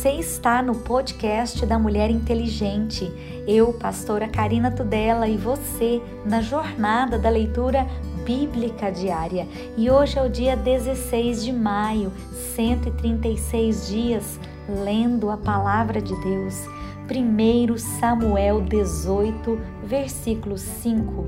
Você está no podcast da Mulher Inteligente. Eu, pastora Karina Tudela, e você na jornada da leitura bíblica diária. E hoje é o dia 16 de maio, 136 dias lendo a palavra de Deus. 1 Samuel 18, versículo 5.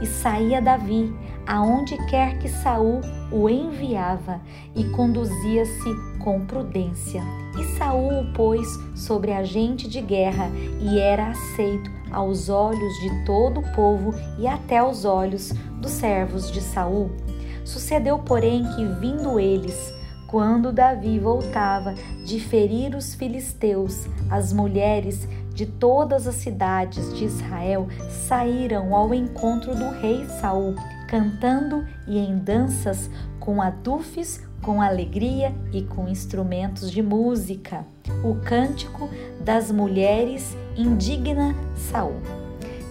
E saía Davi aonde quer que Saul o enviava e conduzia-se com prudência. E Saul o pôs sobre agente de guerra e era aceito aos olhos de todo o povo e até aos olhos dos servos de Saul. Sucedeu, porém, que vindo eles, quando Davi voltava de ferir os filisteus, as mulheres de todas as cidades de Israel saíram ao encontro do rei Saul cantando e em danças, com adufes, com alegria e com instrumentos de música. O cântico das mulheres indigna Saul.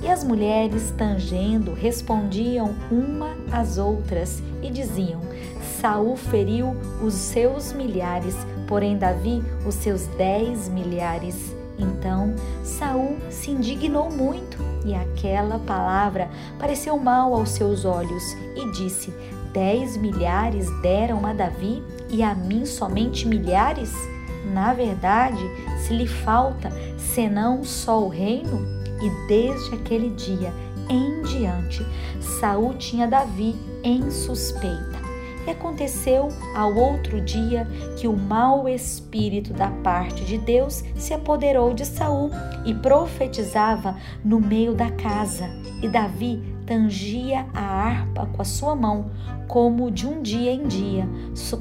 E as mulheres, tangendo, respondiam uma às outras e diziam: Saul feriu os seus milhares, porém Davi os seus dez milhares. Então Saul se indignou muito e aquela palavra pareceu mal aos seus olhos e disse: Dez milhares deram a Davi e a mim somente milhares? Na verdade, se lhe falta senão só o reino? E desde aquele dia em diante, Saul tinha Davi em suspeita. E aconteceu ao outro dia que o mau espírito da parte de Deus se apoderou de Saul e profetizava no meio da casa. E Davi tangia a harpa com a sua mão, como de um dia em dia.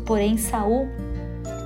Porém Saul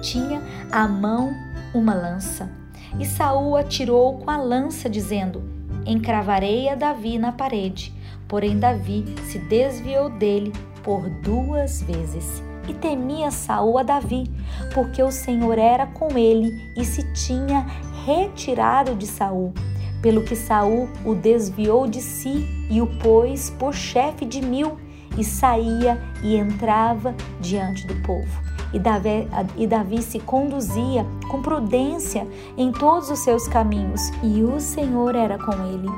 tinha à mão uma lança. E Saul atirou com a lança, dizendo: Encravarei a Davi na parede. Porém Davi se desviou dele por duas vezes. E temia Saul a Davi, porque o Senhor era com ele e se tinha retirado de Saul. Pelo que Saul o desviou de si e o pôs por chefe de mil, e saía e entrava diante do povo e Davi, e Davi se conduzia com prudência em todos os seus caminhos, e o Senhor era com ele.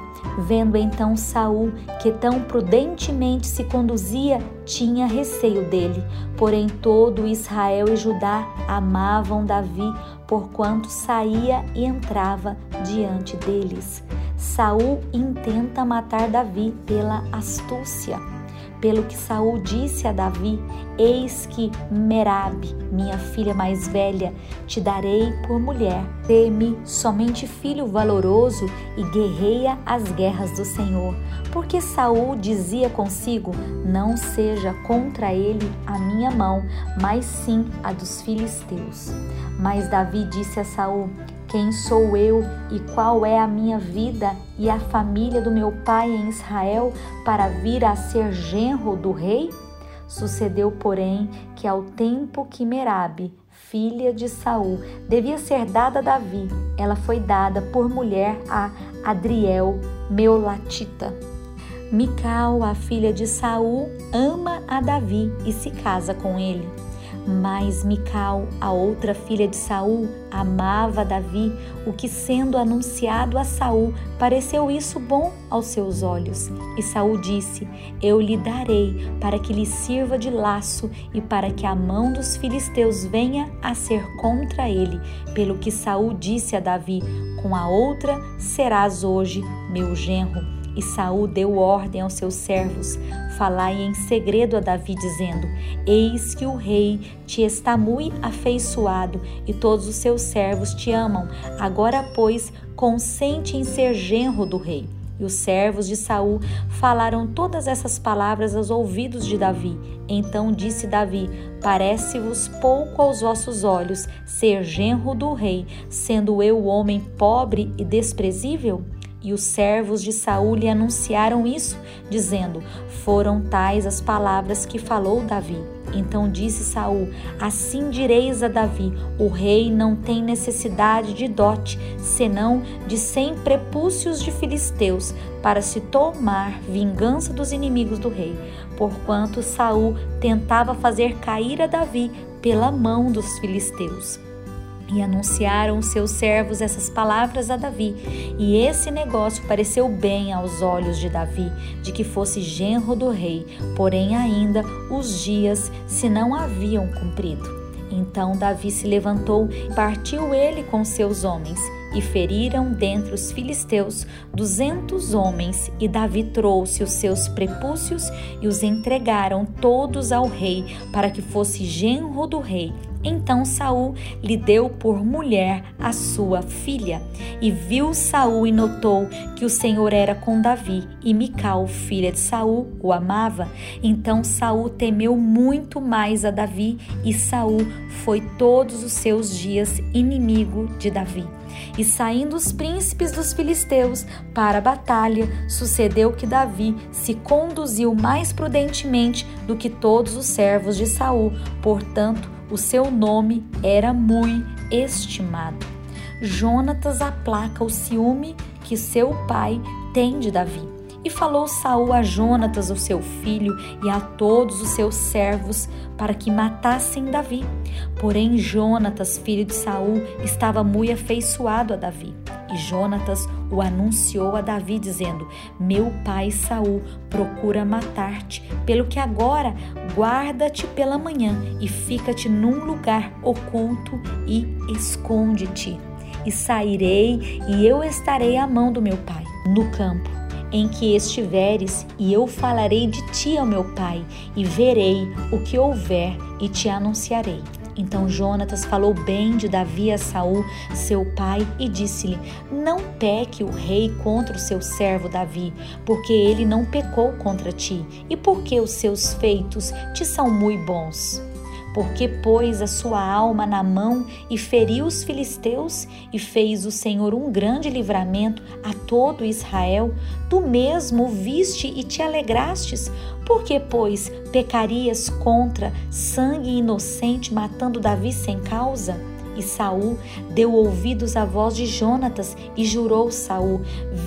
Vendo então Saul que tão prudentemente se conduzia, tinha receio dele. Porém todo Israel e Judá amavam Davi, porquanto saía e entrava diante deles. Saul intenta matar Davi pela astúcia. Pelo que Saul disse a Davi: Eis que Merabe, minha filha mais velha, te darei por mulher. Dê-me somente filho valoroso e guerreia as guerras do Senhor. Porque Saul dizia consigo: Não seja contra ele a minha mão, mas sim a dos filisteus. Mas Davi disse a Saul: quem sou eu e qual é a minha vida e a família do meu pai em Israel para vir a ser genro do rei? Sucedeu, porém, que ao tempo que Merabe, filha de Saul, devia ser dada a Davi, ela foi dada por mulher a Adriel, Meolatita. Mical, a filha de Saul, ama a Davi e se casa com ele. Mas Mical, a outra filha de Saul, amava Davi, o que sendo anunciado a Saul, pareceu isso bom aos seus olhos. E Saul disse: Eu lhe darei para que lhe sirva de laço e para que a mão dos filisteus venha a ser contra ele. Pelo que Saul disse a Davi: Com a outra serás hoje meu genro. E Saul deu ordem aos seus servos: Falai em segredo a Davi, dizendo: Eis que o rei te está muito afeiçoado e todos os seus servos te amam. Agora, pois, consente em ser genro do rei. E os servos de Saul falaram todas essas palavras aos ouvidos de Davi. Então disse Davi: Parece-vos pouco aos vossos olhos ser genro do rei, sendo eu homem pobre e desprezível? E os servos de Saul lhe anunciaram isso, dizendo: Foram tais as palavras que falou Davi. Então disse Saul: Assim direis a Davi: O rei não tem necessidade de dote, senão de cem prepúcios de filisteus, para se tomar vingança dos inimigos do rei. Porquanto Saul tentava fazer cair a Davi pela mão dos filisteus. E anunciaram seus servos essas palavras a Davi. E esse negócio pareceu bem aos olhos de Davi, de que fosse genro do rei, porém ainda os dias se não haviam cumprido. Então Davi se levantou, partiu ele com seus homens e feriram dentre os filisteus duzentos homens, e Davi trouxe os seus prepúcios e os entregaram todos ao rei, para que fosse genro do rei. Então Saul lhe deu por mulher a sua filha. E viu Saul e notou que o Senhor era com Davi, e Mical, filha de Saul, o amava. Então Saul temeu muito mais a Davi, e Saul foi todos os seus dias inimigo de Davi. E saindo os príncipes dos filisteus para a batalha, sucedeu que Davi se conduziu mais prudentemente do que todos os servos de Saul. Portanto, o seu nome era muito estimado. Jonatas aplaca o ciúme que seu pai tem de Davi. E falou Saul a Jonatas, o seu filho, e a todos os seus servos, para que matassem Davi. Porém, Jonatas, filho de Saul, estava muito afeiçoado a Davi. E Jonatas o anunciou a Davi, dizendo: Meu pai Saul procura matar-te, pelo que agora guarda-te pela manhã e fica-te num lugar oculto e esconde-te. E sairei e eu estarei à mão do meu pai no campo em que estiveres, e eu falarei de ti ao meu pai, e verei o que houver e te anunciarei. Então Jonatas falou bem de Davi a Saul, seu pai, e disse-lhe: Não peque o rei contra o seu servo Davi, porque ele não pecou contra ti, e porque os seus feitos te são muito bons porque pôs a sua alma na mão e feriu os filisteus e fez o Senhor um grande livramento a todo Israel, tu mesmo viste e te alegrastes, porque pois pecarias contra sangue inocente matando Davi sem causa? E Saul deu ouvidos à voz de Jonatas e jurou Saul: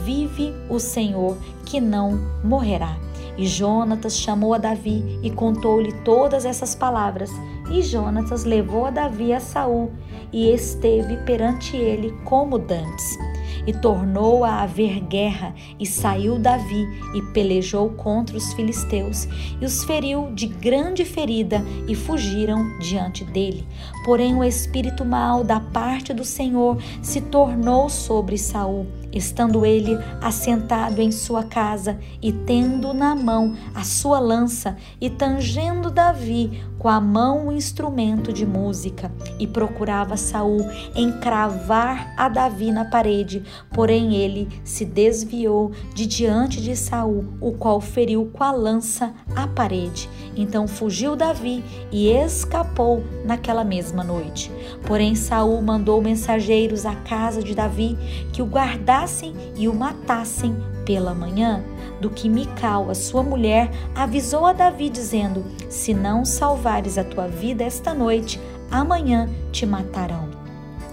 Vive o Senhor, que não morrerá. E Jonatas chamou a Davi e contou-lhe todas essas palavras. E Jonatas levou a Davi a Saul e esteve perante ele como dantes. E tornou a haver guerra, e saiu Davi e pelejou contra os filisteus, e os feriu de grande ferida, e fugiram diante dele. Porém o espírito mau da parte do Senhor se tornou sobre Saul estando ele assentado em sua casa e tendo na mão a sua lança e tangendo Davi com a mão um instrumento de música e procurava Saul encravar a Davi na parede, porém ele se desviou de diante de Saul, o qual feriu com a lança a parede. Então fugiu Davi e escapou naquela mesma noite. Porém Saul mandou mensageiros à casa de Davi que o guardassem e o matassem pela manhã, do que Mical, a sua mulher, avisou a Davi dizendo: Se não salvares a tua vida esta noite, amanhã te matarão.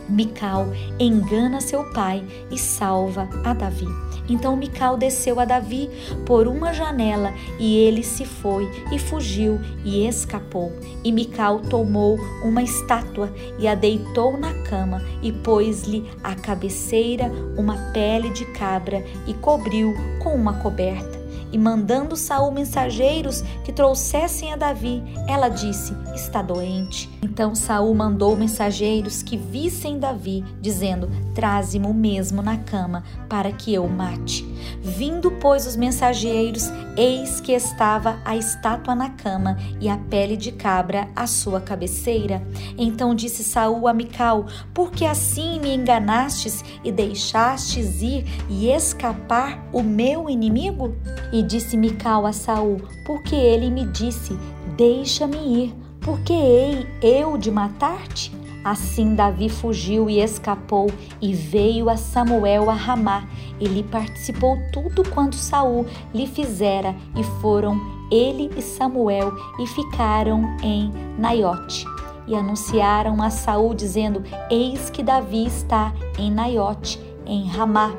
Mical engana seu pai e salva a Davi. Então Mical desceu a Davi por uma janela e ele se foi e fugiu e escapou. E Mical tomou uma estátua e a deitou na cama e pôs-lhe à cabeceira uma pele de cabra e cobriu com uma coberta e mandando Saul mensageiros que trouxessem a Davi, ela disse: Está doente. Então Saul mandou mensageiros que vissem Davi, dizendo: Traze-me o mesmo na cama, para que eu o mate. Vindo, pois, os mensageiros, eis que estava a estátua na cama e a pele de cabra à sua cabeceira. Então disse Saul a Mical: Por que assim me enganastes e deixastes ir e escapar o meu inimigo? E disse Mical a Saul: Porque ele me disse: Deixa-me ir, porque hei eu de matar-te? Assim Davi fugiu e escapou e veio a Samuel a Ramá e lhe participou tudo quanto Saul lhe fizera e foram ele e Samuel e ficaram em Naiote. E anunciaram a Saul dizendo: Eis que Davi está em Naiote em Ramá.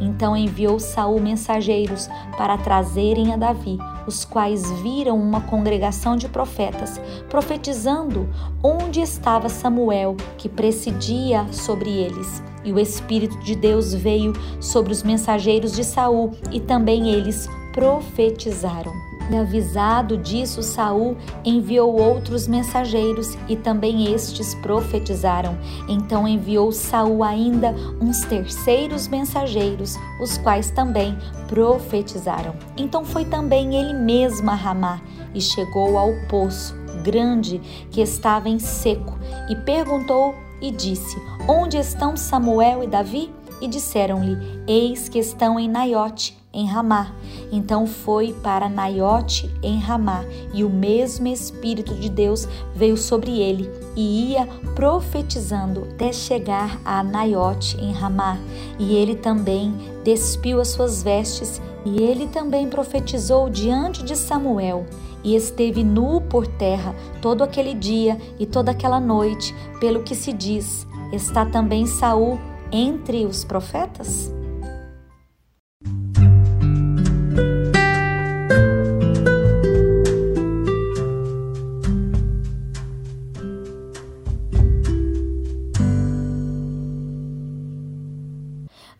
Então enviou Saul mensageiros para trazerem a Davi. os quais viram uma congregação de profetas profetizando onde estava Samuel, que presidia sobre eles. E o Espírito de Deus veio sobre os mensageiros de Saul, e também eles profetizaram. E avisado disso, Saul enviou outros mensageiros e também estes profetizaram. Então enviou Saul ainda uns terceiros mensageiros, os quais também profetizaram. Então foi também ele mesmo a Ramá e chegou ao poço grande que estava em seco e perguntou e disse: Onde estão Samuel e Davi? E disseram-lhe: Eis que estão em Naiote em Ramá. Então foi para Naiote em Ramá, e o mesmo Espírito de Deus veio sobre ele, e ia profetizando até chegar a Naiote em Ramá. E ele também despiu as suas vestes, e ele também profetizou diante de Samuel e esteve nu por terra todo aquele dia e toda aquela noite, pelo que se diz: está também Saul entre os profetas?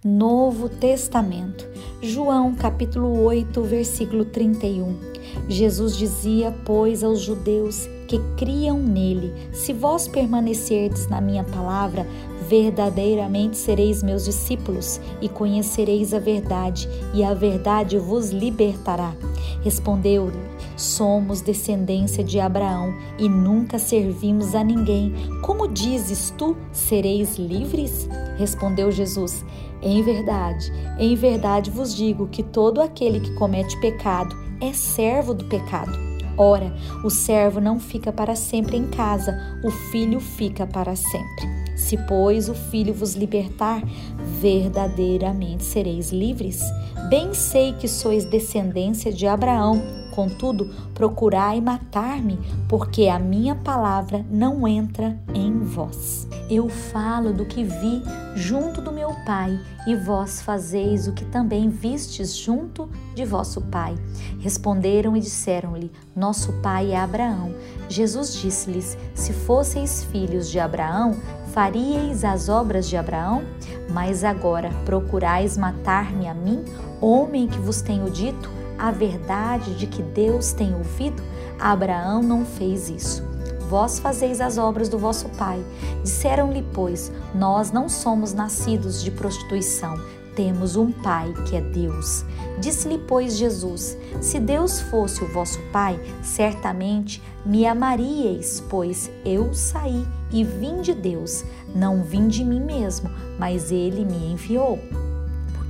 Novo Testamento. João capítulo 8, versículo 31. Jesus dizia, pois, aos judeus que criam nele: Se vós permanecerdes na minha palavra, verdadeiramente sereis meus discípulos e conhecereis a verdade, e a verdade vos libertará. Respondeu-lhe: Somos descendência de Abraão e nunca servimos a ninguém. Como dizes tu, sereis livres? Respondeu Jesus: Em verdade, em verdade vos digo que todo aquele que comete pecado é servo do pecado. Ora, o servo não fica para sempre em casa, o filho fica para sempre. Se, pois, o filho vos libertar, verdadeiramente sereis livres. Bem sei que sois descendência de Abraão Contudo, procurai matar-me, porque a minha palavra não entra em vós. Eu falo do que vi junto do meu Pai, e vós fazeis o que também vistes junto de vosso Pai. Responderam e disseram-lhe: Nosso pai é Abraão. Jesus disse-lhes: Se fosseis filhos de Abraão, faríeis as obras de Abraão? Mas agora procurais matar-me a mim, homem que vos tenho dito a verdade de que Deus tem ouvido? Abraão não fez isso. Vós fazeis as obras do vosso pai. Disseram-lhe, pois, nós não somos nascidos de prostituição, temos um pai que é Deus. Disse-lhe, pois, Jesus: Se Deus fosse o vosso pai, certamente me amaríeis, pois eu saí e vim de Deus, não vim de mim mesmo, mas ele me enviou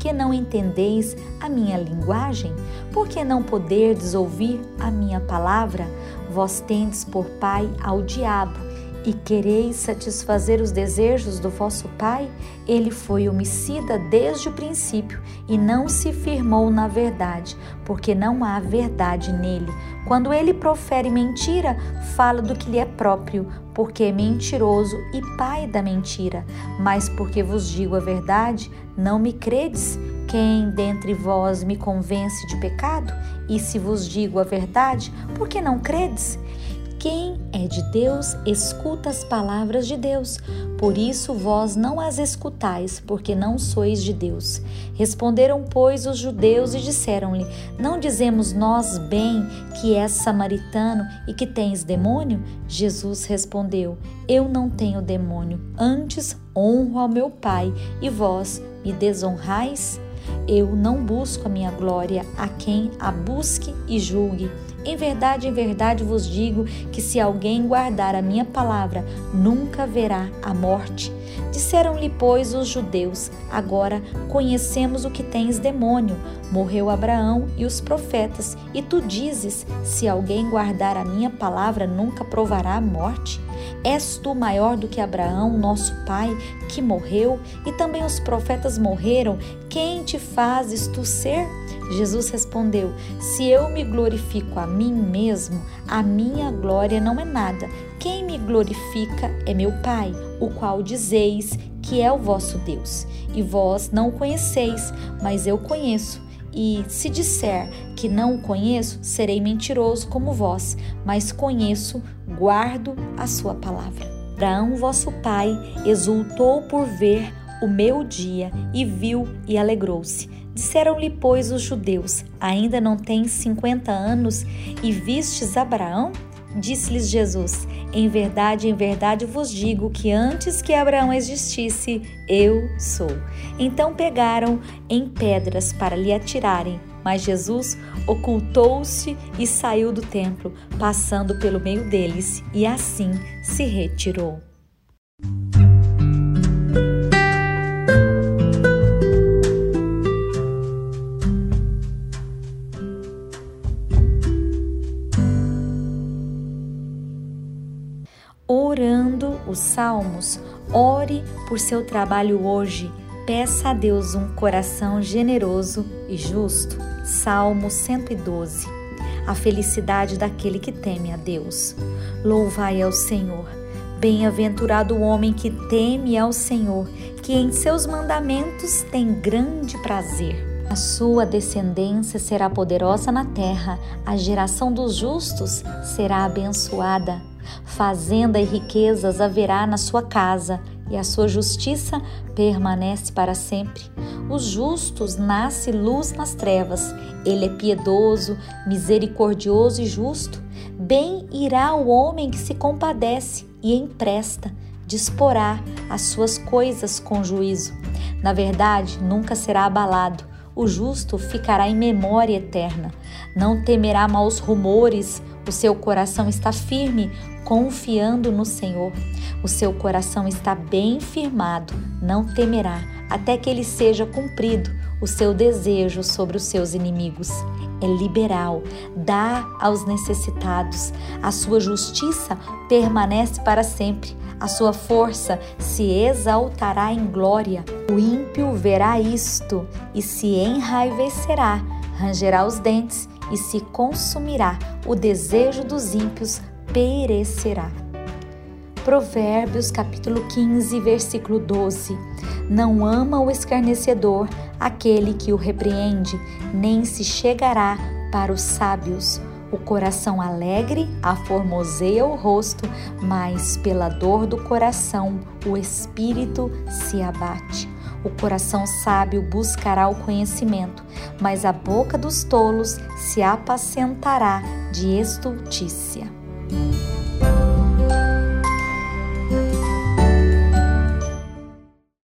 que não entendeis a minha linguagem? Por que não poderdes ouvir a minha palavra? Vós tendes por pai ao diabo e quereis satisfazer os desejos do vosso pai? Ele foi homicida desde o princípio e não se firmou na verdade, porque não há verdade nele. Quando ele profere mentira, fala do que lhe é próprio, porque é mentiroso e pai da mentira. Mas porque vos digo a verdade, não me credes? Quem dentre vós me convence de pecado? E se vos digo a verdade, por que não credes? Quem é de Deus escuta as palavras de Deus, por isso vós não as escutais, porque não sois de Deus. Responderam, pois, os judeus e disseram-lhe: Não dizemos nós bem que és samaritano e que tens demônio? Jesus respondeu: Eu não tenho demônio, antes honro ao meu Pai, e vós me desonrais? Eu não busco a minha glória a quem a busque e julgue. Em verdade, em verdade vos digo que se alguém guardar a minha palavra, nunca verá a morte. Disseram-lhe, pois, os judeus: Agora conhecemos o que tens demônio. Morreu Abraão e os profetas, e tu dizes: Se alguém guardar a minha palavra, nunca provará a morte. És tu maior do que Abraão, nosso pai, que morreu, e também os profetas morreram? Quem te fazes tu ser? Jesus respondeu: Se eu me glorifico a mim mesmo, a minha glória não é nada. Quem me glorifica é meu Pai, o qual dizeis que é o vosso Deus. E vós não o conheceis, mas eu conheço E se disser que não o conheço, serei mentiroso como vós, mas conheço, guardo a sua palavra. Abraão, vosso pai, exultou por ver o meu dia e viu e alegrou-se. Disseram-lhe, pois, os judeus: Ainda não tens cinquenta anos e vistes Abraão? Disse-lhes Jesus: Em verdade, em verdade vos digo que antes que Abraão existisse, eu sou. Então pegaram em pedras para lhe atirarem, mas Jesus ocultou-se e saiu do templo, passando pelo meio deles, e assim se retirou. Salmos, ore por seu trabalho hoje. Peça a Deus um coração generoso e justo. Salmo 112. A felicidade daquele que teme a Deus. Louvai ao Senhor. Bem-aventurado o homem que teme ao Senhor, que em seus mandamentos tem grande prazer. A sua descendência será poderosa na terra, a geração dos justos será abençoada. Fazenda e riquezas haverá na sua casa, e a sua justiça permanece para sempre. Os justos nasce luz nas trevas. Ele é piedoso, misericordioso e justo. Bem irá o homem que se compadece e empresta, disporá as suas coisas com juízo. Na verdade, nunca será abalado. O justo ficará em memória eterna. Não temerá maus rumores, o seu coração está firme, confiando no Senhor. O seu coração está bem firmado, não temerá, até que ele seja cumprido o seu desejo sobre os seus inimigos. É liberal, dá aos necessitados. A sua justiça permanece para sempre. A sua força se exaltará em glória. O ímpio verá isto e se enraivecerá, rangerá os dentes e se consumirá. O desejo dos ímpios perecerá. Provérbios capítulo 15, versículo 12. Não ama o escarnecedor aquele que o repreende, nem se chegará para os sábios. O coração alegre aformoseia o rosto, mas pela dor do coração o espírito se abate. O coração sábio buscará o conhecimento, mas a boca dos tolos se apacentará de estultícia.